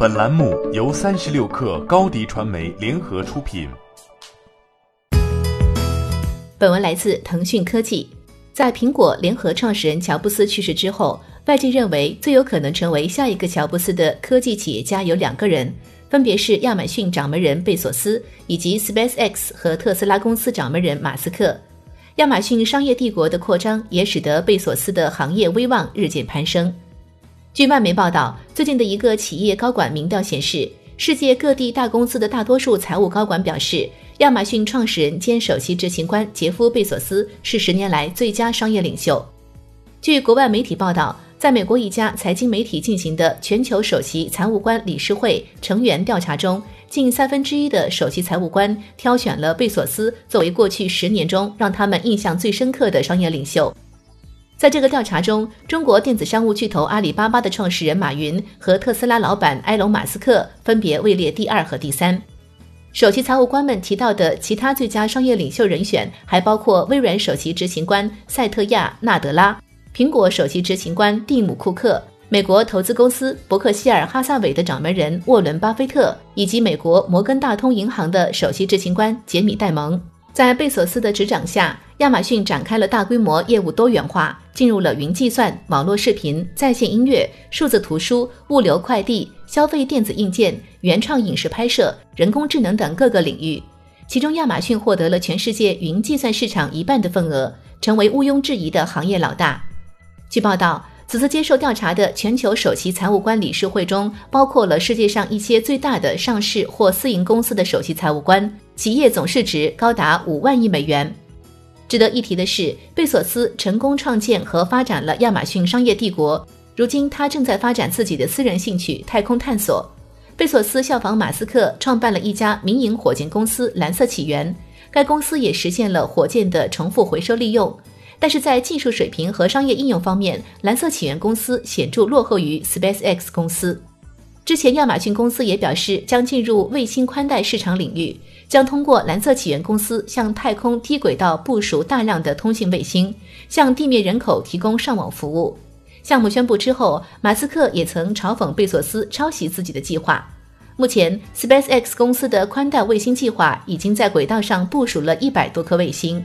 本栏目由三十六氪高低传媒联合出品。本文来自腾讯科技。在苹果联合创始人乔布斯去世之后，外界认为最有可能成为下一个乔布斯的科技企业家有两个人，分别是亚马逊掌门人贝索斯以及 SpaceX 和特斯拉公司掌门人马斯克。亚马逊商业帝国的扩张也使得贝索斯的行业威望日渐攀升。据外媒报道，最近的一个企业高管民调显示，世界各地大公司的大多数财务高管表示，亚马逊创始人兼首席执行官杰夫·贝索斯是十年来最佳商业领袖。据国外媒体报道，在美国一家财经媒体进行的全球首席财务官理事会成员调查中。近三分之一的首席财务官挑选了贝索斯作为过去十年中让他们印象最深刻的商业领袖。在这个调查中，中国电子商务巨头阿里巴巴的创始人马云和特斯拉老板埃隆·马斯克分别位列第二和第三。首席财务官们提到的其他最佳商业领袖人选还包括微软首席执行官赛特亚·纳德拉、苹果首席执行官蒂姆·库克。美国投资公司伯克希尔哈萨韦的掌门人沃伦·巴菲特，以及美国摩根大通银行的首席执行官杰米·戴蒙，在贝索斯的执掌下，亚马逊展开了大规模业务多元化，进入了云计算、网络视频、在线音乐、数字图书、物流快递、消费电子硬件、原创影视拍摄、人工智能等各个领域。其中，亚马逊获得了全世界云计算市场一半的份额，成为毋庸置疑的行业老大。据报道。此次接受调查的全球首席财务官理事会中，包括了世界上一些最大的上市或私营公司的首席财务官，企业总市值高达五万亿美元。值得一提的是，贝索斯成功创建和发展了亚马逊商业帝国，如今他正在发展自己的私人兴趣——太空探索。贝索斯效仿马斯克，创办了一家民营火箭公司——蓝色起源，该公司也实现了火箭的重复回收利用。但是在技术水平和商业应用方面，蓝色起源公司显著落后于 SpaceX 公司。之前，亚马逊公司也表示将进入卫星宽带市场领域，将通过蓝色起源公司向太空低轨道部署大量的通信卫星，向地面人口提供上网服务。项目宣布之后，马斯克也曾嘲讽贝索斯抄袭自己的计划。目前，SpaceX 公司的宽带卫星计划已经在轨道上部署了一百多颗卫星。